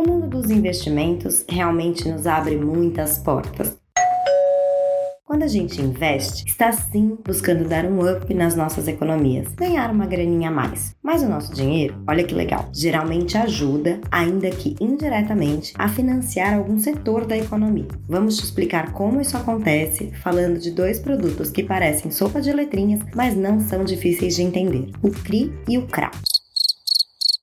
O mundo dos investimentos realmente nos abre muitas portas. Quando a gente investe, está sim buscando dar um up nas nossas economias, ganhar uma graninha a mais. Mas o nosso dinheiro, olha que legal, geralmente ajuda, ainda que indiretamente, a financiar algum setor da economia. Vamos te explicar como isso acontece, falando de dois produtos que parecem sopa de letrinhas, mas não são difíceis de entender: o CRI e o CRA.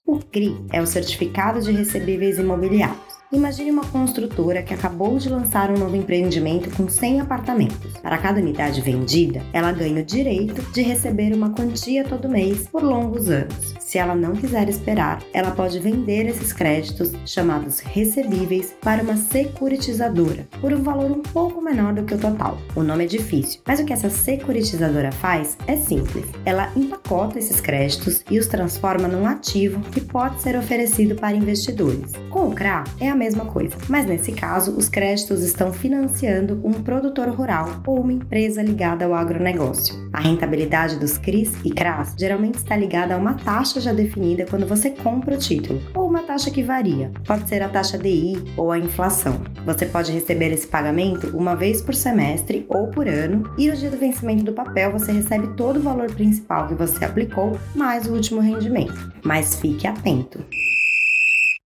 O CRI é o Certificado de Recebíveis Imobiliários. Imagine uma construtora que acabou de lançar um novo empreendimento com 100 apartamentos. Para cada unidade vendida, ela ganha o direito de receber uma quantia todo mês por longos anos. Se ela não quiser esperar, ela pode vender esses créditos, chamados recebíveis, para uma securitizadora, por um valor um pouco menor do que o total. O nome é difícil, mas o que essa securitizadora faz é simples. Ela empacota esses créditos e os transforma num ativo que pode ser oferecido para investidores. Com o CRA, é a mesma coisa, mas nesse caso, os créditos estão financiando um produtor rural ou uma empresa ligada ao agronegócio. A rentabilidade dos CRIs e CRAs geralmente está ligada a uma taxa já definida quando você compra o título, ou uma taxa que varia. Pode ser a taxa DI ou a inflação. Você pode receber esse pagamento uma vez por semestre ou por ano, e no dia do vencimento do papel você recebe todo o valor principal que você aplicou mais o último rendimento. Mas fique atento!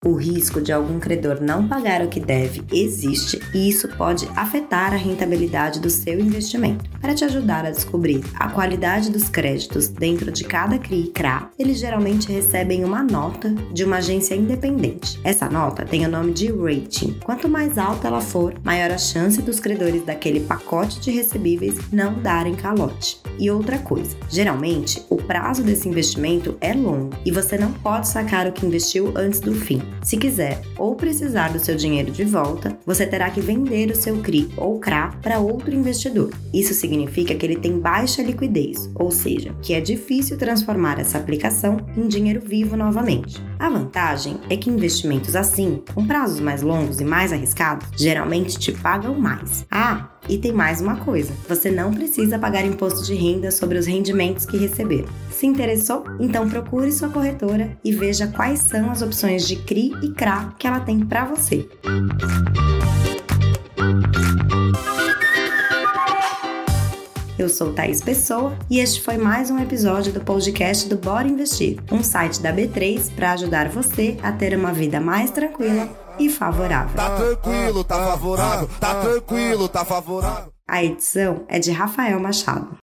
O risco de algum credor não pagar o que deve existe e isso pode afetar a rentabilidade do seu investimento. Para te ajudar a descobrir a qualidade dos créditos dentro de cada CRI e CRA, eles geralmente recebem uma nota de uma agência independente. Essa nota tem o nome de rating. Quanto mais alta ela for, maior a chance dos credores daquele pacote de recebíveis não darem calote. E outra coisa, geralmente o prazo desse investimento é longo e você não pode sacar o que investiu antes do fim. Se quiser ou precisar do seu dinheiro de volta, você terá que vender o seu CRI ou CRA para outro investidor. Isso significa que ele tem baixa liquidez, ou seja, que é difícil transformar essa aplicação em dinheiro vivo novamente. A vantagem é que investimentos assim, com prazos mais longos e mais arriscados, geralmente te pagam mais. Ah, e tem mais uma coisa: você não precisa pagar imposto de renda sobre os rendimentos que receber. Se interessou? Então procure sua corretora e veja quais são as opções de CRI e CRA que ela tem para você. Eu sou Thaís Pessoa e este foi mais um episódio do podcast do Bora Investir, um site da B3 para ajudar você a ter uma vida mais tranquila e favorável. Tá tranquilo, tá favorável, tá tranquilo, tá favorável. A edição é de Rafael Machado.